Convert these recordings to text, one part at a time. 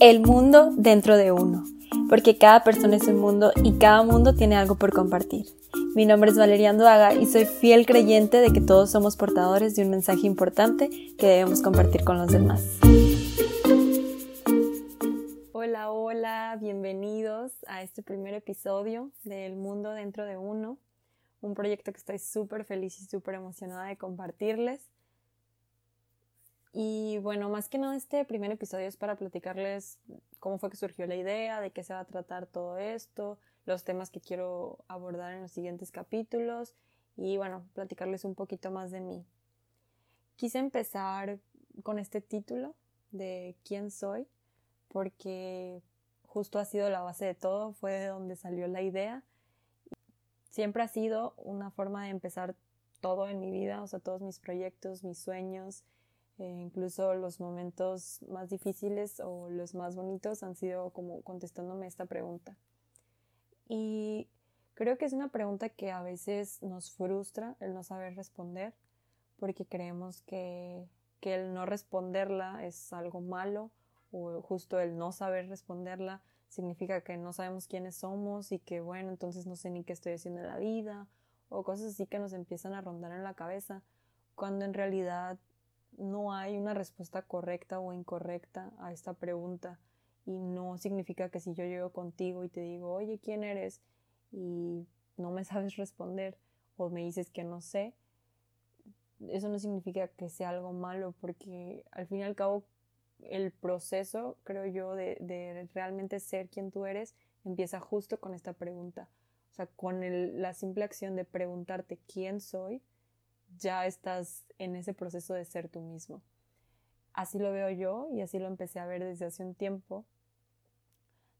El mundo dentro de uno, porque cada persona es un mundo y cada mundo tiene algo por compartir. Mi nombre es Valeria Anduaga y soy fiel creyente de que todos somos portadores de un mensaje importante que debemos compartir con los demás. Hola, hola, bienvenidos a este primer episodio del mundo dentro de uno, un proyecto que estoy súper feliz y súper emocionada de compartirles. Y bueno, más que nada este primer episodio es para platicarles cómo fue que surgió la idea, de qué se va a tratar todo esto, los temas que quiero abordar en los siguientes capítulos y bueno, platicarles un poquito más de mí. Quise empezar con este título de quién soy porque justo ha sido la base de todo, fue de donde salió la idea. Siempre ha sido una forma de empezar todo en mi vida, o sea, todos mis proyectos, mis sueños, eh, incluso los momentos más difíciles o los más bonitos han sido como contestándome esta pregunta. Y creo que es una pregunta que a veces nos frustra el no saber responder porque creemos que, que el no responderla es algo malo o justo el no saber responderla significa que no sabemos quiénes somos y que bueno, entonces no sé ni qué estoy haciendo en la vida o cosas así que nos empiezan a rondar en la cabeza cuando en realidad no hay una respuesta correcta o incorrecta a esta pregunta y no significa que si yo llego contigo y te digo, oye, ¿quién eres? y no me sabes responder o me dices que no sé, eso no significa que sea algo malo porque al fin y al cabo el proceso, creo yo, de, de realmente ser quien tú eres empieza justo con esta pregunta. O sea, con la simple acción de preguntarte quién soy, ya estás en ese proceso de ser tú mismo. Así lo veo yo y así lo empecé a ver desde hace un tiempo,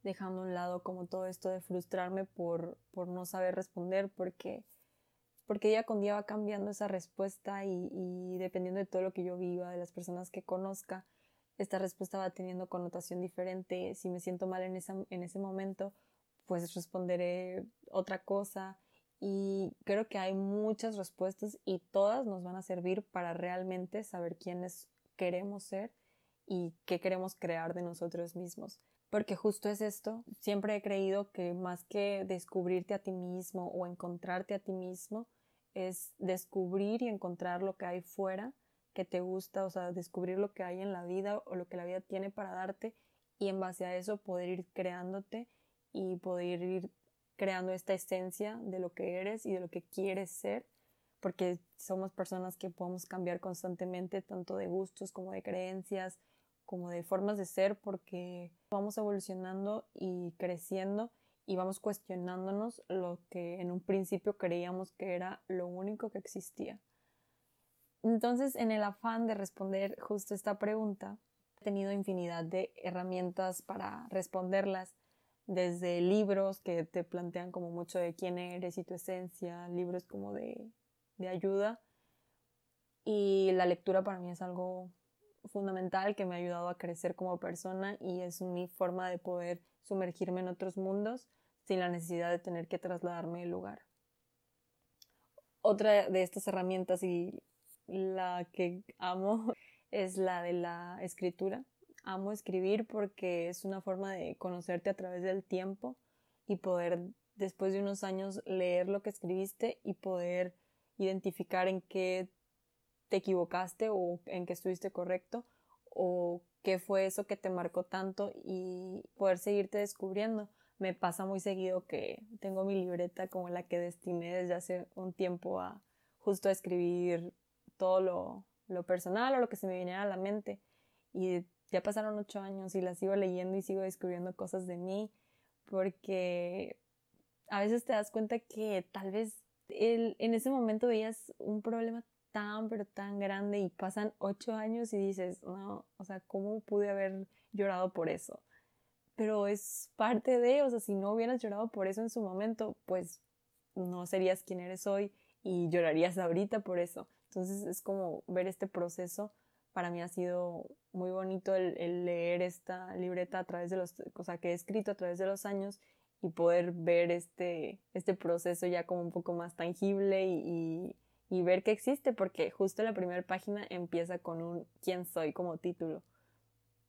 dejando a un lado como todo esto de frustrarme por, por no saber responder, porque, porque día con día va cambiando esa respuesta y, y dependiendo de todo lo que yo viva, de las personas que conozca, esta respuesta va teniendo connotación diferente. Si me siento mal en, esa, en ese momento, pues responderé otra cosa y creo que hay muchas respuestas y todas nos van a servir para realmente saber quiénes queremos ser y qué queremos crear de nosotros mismos. Porque justo es esto, siempre he creído que más que descubrirte a ti mismo o encontrarte a ti mismo, es descubrir y encontrar lo que hay fuera que te gusta, o sea, descubrir lo que hay en la vida o lo que la vida tiene para darte y en base a eso poder ir creándote y poder ir creando esta esencia de lo que eres y de lo que quieres ser, porque somos personas que podemos cambiar constantemente, tanto de gustos como de creencias, como de formas de ser, porque vamos evolucionando y creciendo y vamos cuestionándonos lo que en un principio creíamos que era lo único que existía. Entonces, en el afán de responder justo esta pregunta, he tenido infinidad de herramientas para responderlas desde libros que te plantean como mucho de quién eres y tu esencia, libros como de, de ayuda. Y la lectura para mí es algo fundamental que me ha ayudado a crecer como persona y es mi forma de poder sumergirme en otros mundos sin la necesidad de tener que trasladarme el lugar. Otra de estas herramientas y la que amo es la de la escritura amo escribir porque es una forma de conocerte a través del tiempo y poder después de unos años leer lo que escribiste y poder identificar en qué te equivocaste o en qué estuviste correcto o qué fue eso que te marcó tanto y poder seguirte descubriendo. Me pasa muy seguido que tengo mi libreta como la que destiné desde hace un tiempo a justo a escribir todo lo, lo personal o lo que se me viniera a la mente y ya pasaron ocho años y la sigo leyendo y sigo descubriendo cosas de mí porque a veces te das cuenta que tal vez el, en ese momento veías un problema tan pero tan grande y pasan ocho años y dices, no, o sea, ¿cómo pude haber llorado por eso? Pero es parte de, o sea, si no hubieras llorado por eso en su momento, pues no serías quien eres hoy y llorarías ahorita por eso. Entonces es como ver este proceso para mí ha sido muy bonito el, leer esta libreta a través de los, o sea, que he escrito a través de los años y poder ver este, este proceso ya como un poco más tangible y, y, ver que existe, porque justo la primera página empieza con un quién soy como título.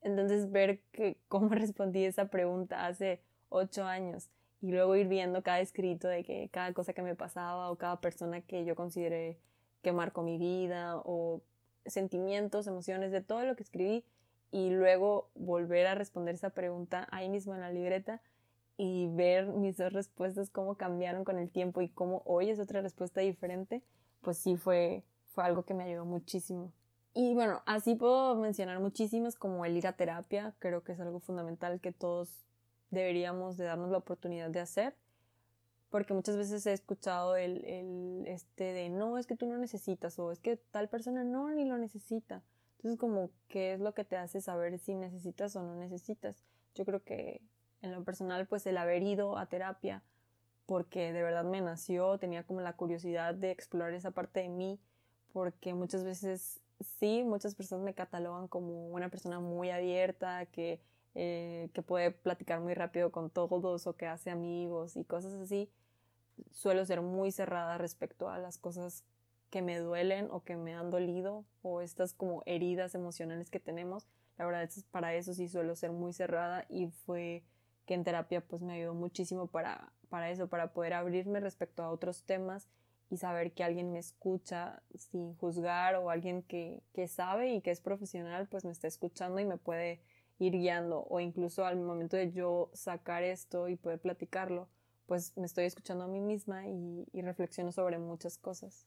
Entonces ver que, cómo respondí esa pregunta hace ocho años y luego ir viendo cada escrito de que cada cosa que me pasaba o cada persona que yo consideré que marcó mi vida o sentimientos, emociones, de todo lo que escribí y luego volver a responder esa pregunta ahí mismo en la libreta y ver mis dos respuestas cómo cambiaron con el tiempo y cómo hoy es otra respuesta diferente, pues sí fue, fue algo que me ayudó muchísimo. Y bueno, así puedo mencionar muchísimas como el ir a terapia, creo que es algo fundamental que todos deberíamos de darnos la oportunidad de hacer, porque muchas veces he escuchado el, el este de no, es que tú no necesitas o es que tal persona no ni lo necesita. Entonces como qué es lo que te hace saber si necesitas o no necesitas. Yo creo que en lo personal pues el haber ido a terapia porque de verdad me nació, tenía como la curiosidad de explorar esa parte de mí, porque muchas veces sí, muchas personas me catalogan como una persona muy abierta, que, eh, que puede platicar muy rápido con todos o que hace amigos y cosas así. Suelo ser muy cerrada respecto a las cosas que me duelen o que me han dolido o estas como heridas emocionales que tenemos. La verdad es para eso sí suelo ser muy cerrada y fue que en terapia pues me ayudó muchísimo para, para eso, para poder abrirme respecto a otros temas y saber que alguien me escucha sin juzgar o alguien que, que sabe y que es profesional pues me está escuchando y me puede ir guiando o incluso al momento de yo sacar esto y poder platicarlo pues me estoy escuchando a mí misma y, reflexiono sobre muchas cosas.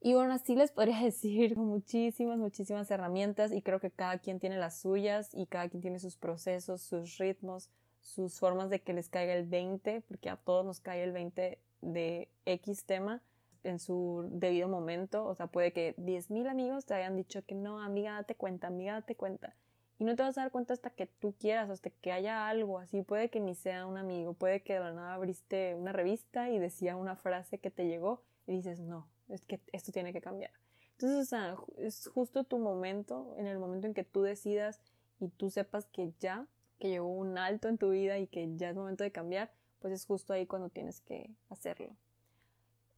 Y bueno, así les podría decir muchísimas, muchísimas herramientas y creo que cada quien tiene las suyas y cada quien tiene sus procesos, sus ritmos, sus formas de que les caiga el 20, porque a todos nos cae el 20 de X tema en su debido momento. O sea, puede que 10.000 amigos te hayan dicho que no, amiga, date cuenta, amiga, date cuenta. Y no te vas a dar cuenta hasta que tú quieras, hasta que haya algo así. Puede que ni sea un amigo, puede que de la nada abriste una revista y decía una frase que te llegó y dices, no, es que esto tiene que cambiar. Entonces, o sea, es justo tu momento, en el momento en que tú decidas y tú sepas que ya, que llegó un alto en tu vida y que ya es momento de cambiar, pues es justo ahí cuando tienes que hacerlo.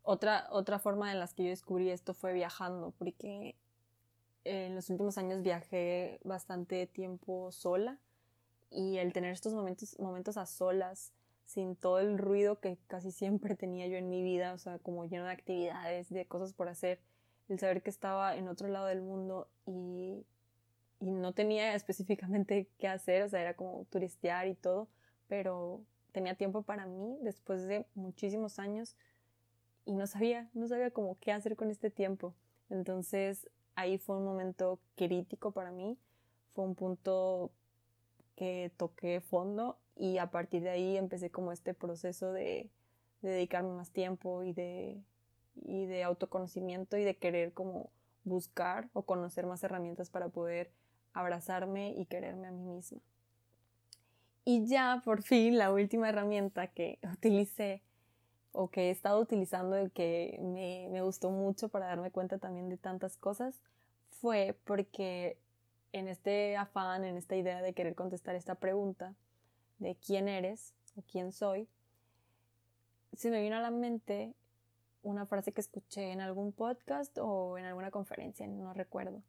Otra, otra forma en las que yo descubrí esto fue viajando, porque en los últimos años viajé bastante tiempo sola y el tener estos momentos, momentos a solas, sin todo el ruido que casi siempre tenía yo en mi vida, o sea, como lleno de actividades, de cosas por hacer, el saber que estaba en otro lado del mundo y, y no tenía específicamente qué hacer, o sea, era como turistear y todo, pero tenía tiempo para mí después de muchísimos años y no sabía, no sabía cómo qué hacer con este tiempo. Entonces ahí fue un momento crítico para mí, fue un punto que toqué fondo y a partir de ahí empecé como este proceso de, dedicarme más tiempo y de, y de autoconocimiento y de querer como buscar o conocer más herramientas para poder abrazarme y quererme a mí misma. Y ya por fin la última herramienta que utilicé o que he estado utilizando y que me, me gustó mucho para darme cuenta también de tantas cosas fue porque en este afán, en esta idea de querer contestar esta pregunta de quién eres o quién soy, se me vino a la mente una frase que escuché en algún podcast o en alguna conferencia, no recuerdo.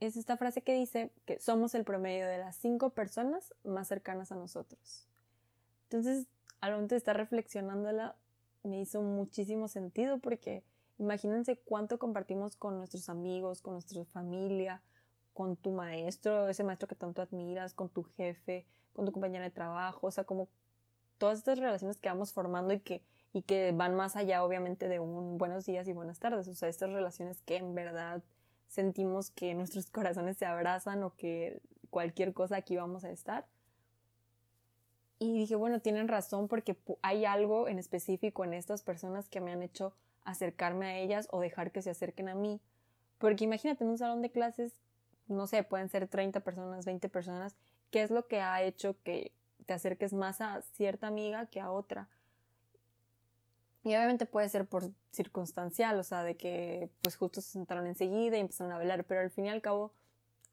Es esta frase que dice que somos el promedio de las cinco personas más cercanas a nosotros. Entonces, al momento de estar reflexionándola, me hizo muchísimo sentido porque imagínense cuánto compartimos con nuestros amigos, con nuestra familia, con tu maestro, ese maestro que tanto admiras, con tu jefe, con tu compañera de trabajo, o sea, como todas estas relaciones que vamos formando y que, y que van más allá, obviamente, de un buenos días y buenas tardes, o sea, estas relaciones que en verdad sentimos que nuestros corazones se abrazan o que cualquier cosa aquí vamos a estar. Y dije, bueno, tienen razón porque hay algo en específico en estas personas que me han hecho acercarme a ellas o dejar que se acerquen a mí. Porque imagínate en un salón de clases no sé, pueden ser 30 personas, 20 personas, ¿qué es lo que ha hecho que te acerques más a cierta amiga que a otra? Y obviamente puede ser por circunstancial, o sea, de que pues justo se sentaron enseguida y empezaron a hablar, pero al fin y al cabo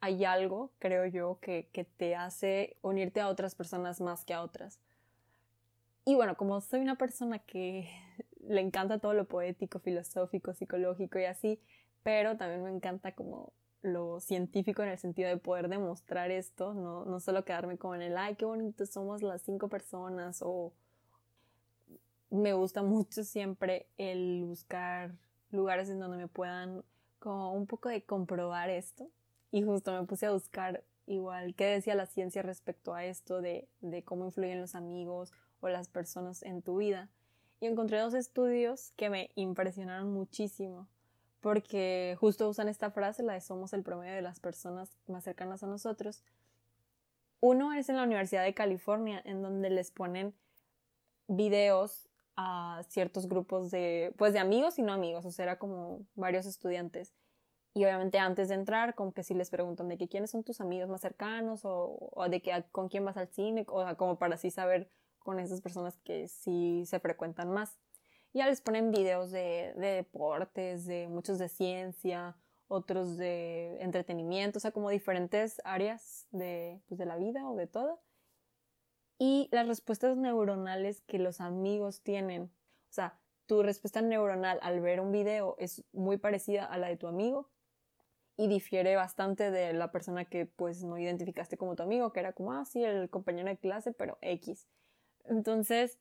hay algo, creo yo, que, que te hace unirte a otras personas más que a otras. Y bueno, como soy una persona que le encanta todo lo poético, filosófico, psicológico y así, pero también me encanta como lo científico en el sentido de poder demostrar esto, no, no solo quedarme como en el, ay, qué bonito, somos las cinco personas o me gusta mucho siempre el buscar lugares en donde me puedan como un poco de comprobar esto y justo me puse a buscar igual qué decía la ciencia respecto a esto de, de cómo influyen los amigos o las personas en tu vida y encontré dos estudios que me impresionaron muchísimo porque justo usan esta frase, la de somos el promedio de las personas más cercanas a nosotros. Uno es en la Universidad de California, en donde les ponen videos a ciertos grupos de, pues de amigos y no amigos, o sea, era como varios estudiantes. Y obviamente antes de entrar, como que si les preguntan de que quiénes son tus amigos más cercanos o, o de que con quién vas al cine, o sea, como para así saber con esas personas que sí se frecuentan más ya les ponen videos de, deportes, de muchos de ciencia, otros de entretenimiento, o sea, como diferentes áreas de, pues, de la vida o de todo. Y las respuestas neuronales que los amigos tienen, o sea, tu respuesta neuronal al ver un video es muy parecida a la de tu amigo y difiere bastante de la persona que pues no identificaste como tu amigo, que era como, ah, sí, el compañero de clase, pero X. Entonces,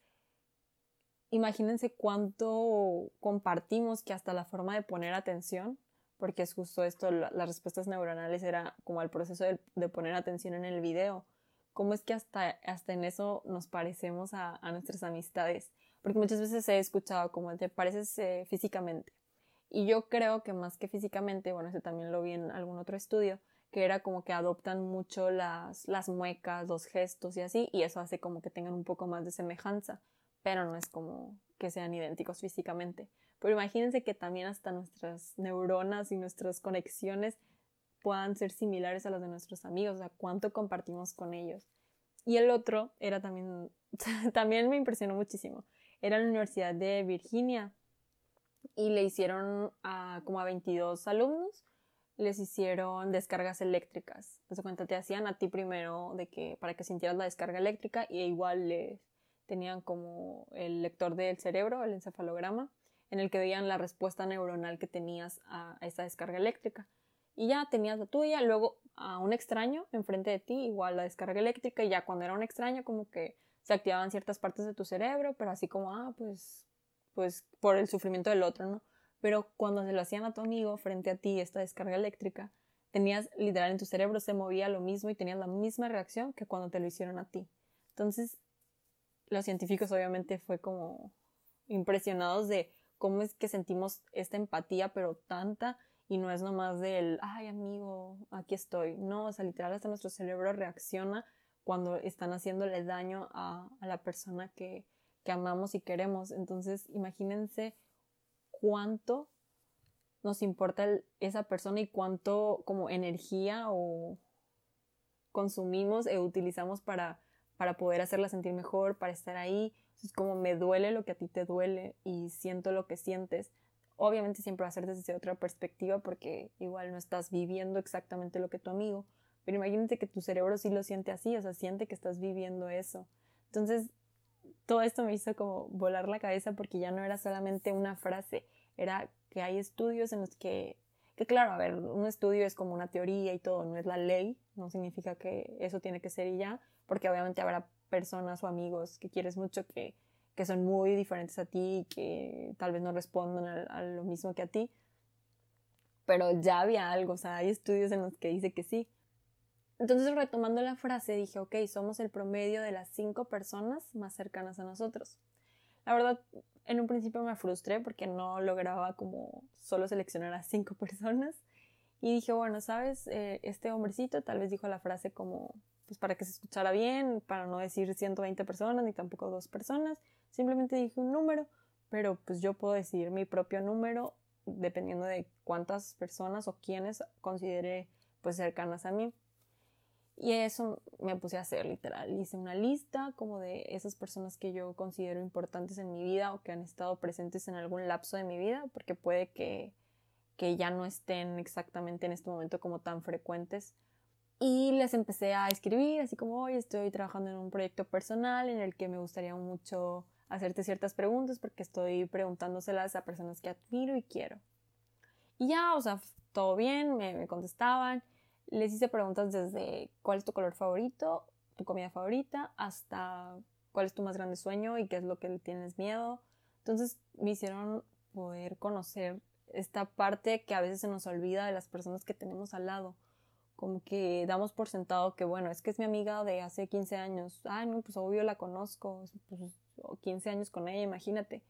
imagínense cuánto compartimos que hasta la forma de poner atención, porque es justo esto, las respuestas neuronales era como el proceso de, poner atención en el video, cómo es que hasta, hasta en eso nos parecemos a, nuestras amistades, porque muchas veces he escuchado como te pareces eh, físicamente. Y yo creo que más que físicamente, bueno, ese también lo vi en algún otro estudio, que era como que adoptan mucho las, las muecas, los gestos y así, y eso hace como que tengan un poco más de semejanza pero no es como que sean idénticos físicamente. Pero imagínense que también hasta nuestras neuronas y nuestras conexiones puedan ser similares a las de nuestros amigos, o sea, cuánto compartimos con ellos. Y el otro era también, también me impresionó muchísimo. Era la Universidad de Virginia y le hicieron a como a 22 alumnos, les hicieron descargas eléctricas. Entonces, cuenta, te hacían a ti primero de que para que sintieras la descarga eléctrica y igual les tenían como el lector del cerebro, el encefalograma, en el que veían la respuesta neuronal que tenías a, esa descarga eléctrica. Y ya tenías la tuya, luego a un extraño enfrente de ti, igual la descarga eléctrica, y ya cuando era un extraño como que se activaban ciertas partes de tu cerebro, pero así como, ah, pues, pues por el sufrimiento del otro, ¿no? Pero cuando se lo hacían a tu amigo frente a ti, esta descarga eléctrica, tenías literal en tu cerebro se movía lo mismo y tenías la misma reacción que cuando te lo hicieron a ti. Entonces, los científicos obviamente fue como impresionados de cómo es que sentimos esta empatía, pero tanta, y no es nomás del, ay amigo, aquí estoy. No, o sea, literal hasta nuestro cerebro reacciona cuando están haciéndole daño a, la persona que, que amamos y queremos. Entonces, imagínense cuánto nos importa esa persona y cuánto como energía o consumimos e utilizamos para para poder hacerla sentir mejor, para estar ahí. Es como me duele lo que a ti te duele y siento lo que sientes. Obviamente siempre va a ser desde otra perspectiva porque igual no estás viviendo exactamente lo que tu amigo, pero imagínate que tu cerebro sí lo siente así, o sea, siente que estás viviendo eso. Entonces, todo esto me hizo como volar la cabeza porque ya no era solamente una frase, era que hay estudios en los que, que claro, a ver, un estudio es como una teoría y todo, no es la ley, no significa que eso tiene que ser y ya, porque obviamente habrá personas o amigos que quieres mucho que, que son muy diferentes a ti y que tal vez no respondan a, lo mismo que a ti. Pero ya había algo, o sea, hay estudios en los que dice que sí. Entonces, retomando la frase, dije, ok, somos el promedio de las cinco personas más cercanas a nosotros. La verdad, en un principio me frustré porque no lograba como solo seleccionar a cinco personas. Y dije, bueno, sabes, eh, este hombrecito tal vez dijo la frase como pues para que se escuchara bien, para no decir 120 personas ni tampoco dos personas, simplemente dije un número, pero pues yo puedo decir mi propio número dependiendo de cuántas personas o quiénes considere pues cercanas a mí. Y eso me puse a hacer literal. Hice una lista como de esas personas que yo considero importantes en mi vida o que han estado presentes en algún lapso de mi vida, porque puede que, que ya no estén exactamente en este momento como tan frecuentes y les empecé a escribir, así como hoy estoy trabajando en un proyecto personal en el que me gustaría mucho hacerte ciertas preguntas porque estoy preguntándoselas a personas que admiro y quiero. Y ya, o sea, todo bien, me, me contestaban. Les hice preguntas desde cuál es tu color favorito, tu comida favorita, hasta cuál es tu más grande sueño y qué es lo que tienes miedo. Entonces me hicieron poder conocer esta parte que a veces se nos olvida de las personas que tenemos al lado. Como que damos por sentado que, bueno, es que es mi amiga de hace 15 años. Ay, no, pues obvio la conozco. Pues, 15 años con ella, imagínate.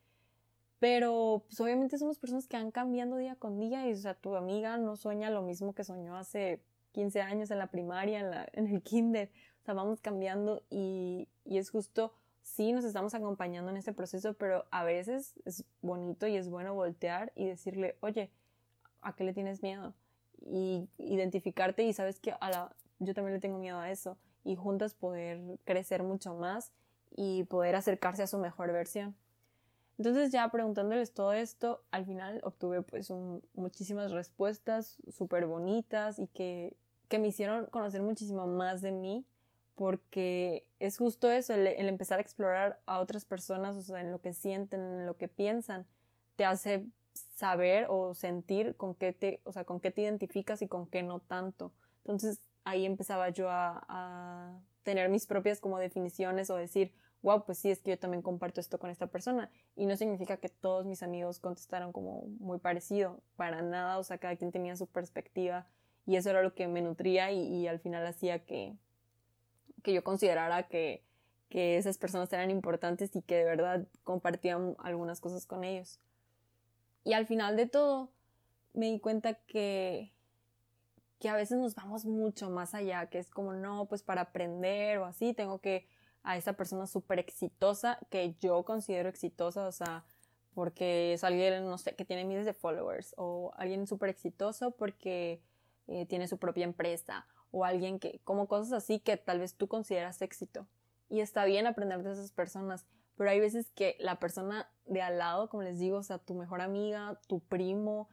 Pero, pues obviamente somos personas que van cambiando día con día y, o sea, tu amiga no sueña lo mismo que soñó hace 15 años en la primaria, en, la, en el kinder. O sea, vamos cambiando y, y es justo sí nos estamos acompañando en este proceso, pero a veces es bonito y es bueno voltear y decirle, oye, ¿a qué le tienes miedo? Y identificarte y sabes que a la, yo también le tengo miedo a eso y juntas poder crecer mucho más y poder acercarse a su mejor versión. Entonces ya preguntándoles todo esto, al final obtuve pues muchísimas respuestas súper bonitas y que, que me hicieron conocer muchísimo más de mí porque es justo eso, el, empezar a explorar a otras personas, o sea, en lo que sienten, en lo que piensan, te hace saber o sentir con qué te, o sea, con qué te identificas y con qué no tanto. Entonces ahí empezaba yo a, a tener mis propias como definiciones o decir, wow, pues sí, es que yo también comparto esto con esta persona. Y no significa que todos mis amigos contestaron como muy parecido, para nada, o sea, cada quien tenía su perspectiva y eso era lo que me nutría y al final hacía que, que yo considerara que, que esas personas eran importantes y que de verdad compartían algunas cosas con ellos. Y al final de todo, me di cuenta que, que a veces nos vamos mucho más allá, que es como, no, pues para aprender o así, tengo que a esa persona súper exitosa, que yo considero exitosa, o sea, porque es alguien, no sé, que tiene miles de followers, o alguien súper exitoso porque eh, tiene su propia empresa, o alguien que, como cosas así que tal vez tú consideras éxito. Y está bien aprender de esas personas, pero hay veces que la persona de al lado, como les digo, o sea, tu mejor amiga, tu primo,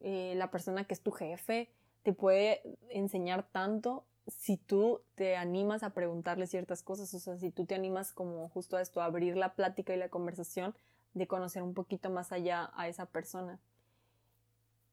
eh, la persona que es tu jefe, te puede enseñar tanto si tú te animas a preguntarle ciertas cosas, o sea, si tú te animas como justo a esto, a abrir la plática y la conversación, de conocer un poquito más allá a esa persona.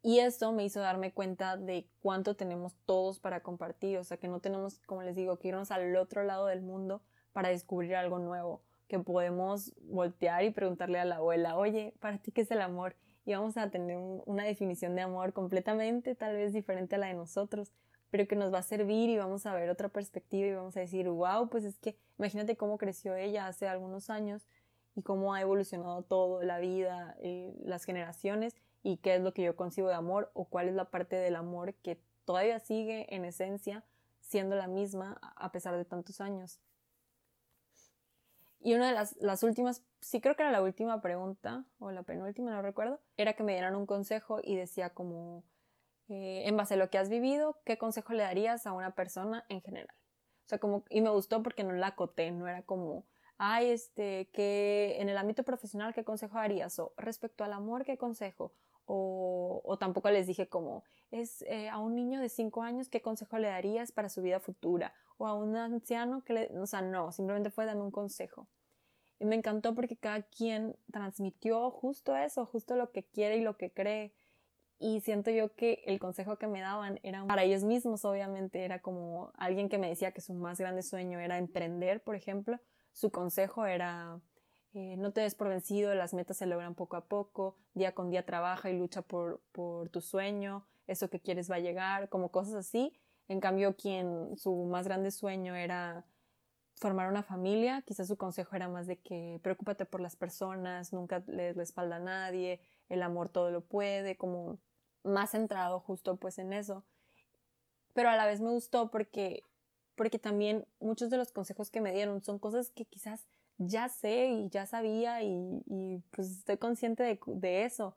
Y esto me hizo darme cuenta de cuánto tenemos todos para compartir, o sea, que no tenemos, como les digo, que irnos al otro lado del mundo para descubrir algo nuevo, que podemos voltear y preguntarle a la abuela, oye, ¿para ti qué es el amor? Y vamos a tener una definición de amor completamente tal vez diferente a la de nosotros, pero que nos va a servir y vamos a ver otra perspectiva y vamos a decir, wow, pues es que imagínate cómo creció ella hace algunos años y cómo ha evolucionado todo, la vida, eh, las generaciones y qué es lo que yo concibo de amor o cuál es la parte del amor que todavía sigue en esencia siendo la misma a pesar de tantos años. Y una de las, las, últimas, sí creo que era la última pregunta, o la penúltima, no recuerdo, era que me dieran un consejo y decía como, eh, en base a lo que has vivido, ¿qué consejo le darías a una persona en general? O sea, como, y me gustó porque no la acoté, no era como, ay, este, que en el ámbito profesional, ¿qué consejo darías? O respecto al amor, ¿qué consejo? O, tampoco les dije como, es eh, a un niño de 5 años, ¿qué consejo le darías para su vida futura? O a un anciano, que le, o sea, no, simplemente fue dame un consejo. Y me encantó porque cada quien transmitió justo eso, justo lo que quiere y lo que cree. Y siento yo que el consejo que me daban era para ellos mismos, obviamente, era como alguien que me decía que su más grande sueño era emprender, por ejemplo. Su consejo era eh, no te des por vencido, las metas se logran poco a poco, día con día trabaja y lucha por, por tu sueño, eso que quieres va a llegar, como cosas así. En cambio, quien su más grande sueño era formar una familia, quizás su consejo era más de que preocúpate por las personas, nunca le des la espalda a nadie, el amor todo lo puede, como más centrado justo pues en eso. Pero a la vez me gustó porque, porque también muchos de los consejos que me dieron son cosas que quizás ya sé y ya sabía y, pues estoy consciente de, de, eso.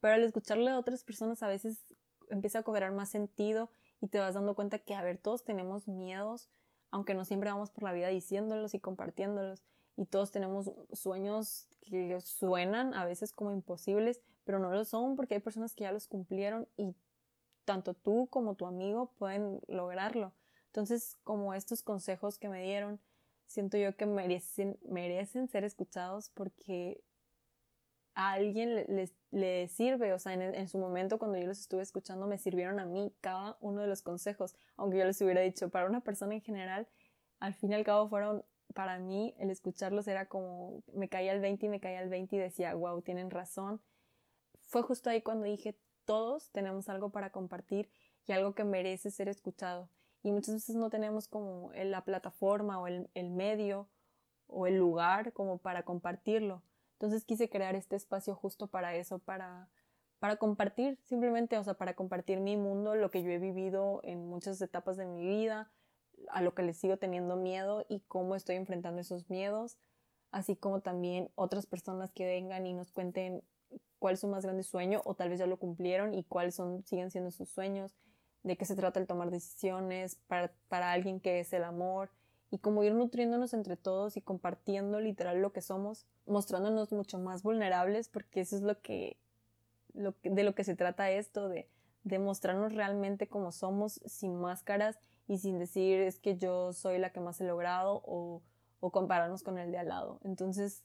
Pero al escucharle a otras personas a veces empieza a cobrar más sentido y te vas dando cuenta que, a ver, todos tenemos miedos, aunque no siempre vamos por la vida diciéndolos y compartiéndolos. Y todos tenemos sueños que suenan a veces como imposibles, pero no lo son porque hay personas que ya los cumplieron y tanto tú como tu amigo pueden lograrlo. Entonces, como estos consejos que me dieron, siento yo que merecen, merecen ser escuchados porque a alguien le, sirve, o sea, en, su momento cuando yo los estuve escuchando me sirvieron a mí cada uno de los consejos, aunque yo les hubiera dicho para una persona en general, al fin y al cabo fueron, para mí, el escucharlos era como, me caía el 20 y me caía el 20 y decía, wow, tienen razón. Fue justo ahí cuando dije, todos tenemos algo para compartir y algo que merece ser escuchado. Y muchas veces no tenemos como la plataforma o el, el medio o el lugar como para compartirlo. Entonces quise crear este espacio justo para eso, para, para compartir simplemente, o sea, para compartir mi mundo, lo que yo he vivido en muchas etapas de mi vida, a lo que le sigo teniendo miedo y cómo estoy enfrentando esos miedos, así como también otras personas que vengan y nos cuenten cuál es su más grande sueño o tal vez ya lo cumplieron y cuáles son, siguen siendo sus sueños, de qué se trata el tomar decisiones para, para alguien que es el amor y como ir nutriéndonos entre todos y compartiendo literal lo que somos, mostrándonos mucho más vulnerables porque eso es lo que, lo de lo que se trata esto, de, de mostrarnos realmente como somos sin máscaras y sin decir es que yo soy la que más he logrado o, o compararnos con el de al lado. Entonces,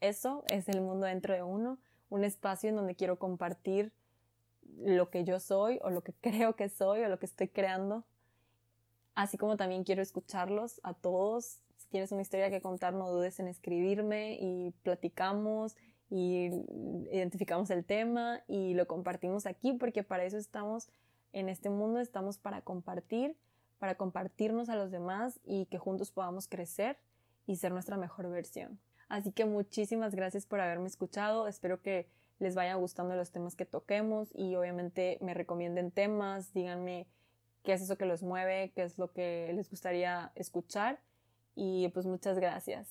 eso es el mundo dentro de uno, un espacio en donde quiero compartir lo que yo soy o lo que creo que soy o lo que estoy creando así como también quiero escucharlos a todos. Si tienes una historia que contar, no dudes en escribirme y platicamos y identificamos el tema y lo compartimos aquí porque para eso estamos en este mundo, estamos para compartir, para compartirnos a los demás y que juntos podamos crecer y ser nuestra mejor versión. Así que muchísimas gracias por haberme escuchado, espero que les vaya gustando los temas que toquemos y obviamente me recomienden temas, díganme qué es eso que los mueve, qué es lo que les gustaría escuchar. Y pues muchas gracias.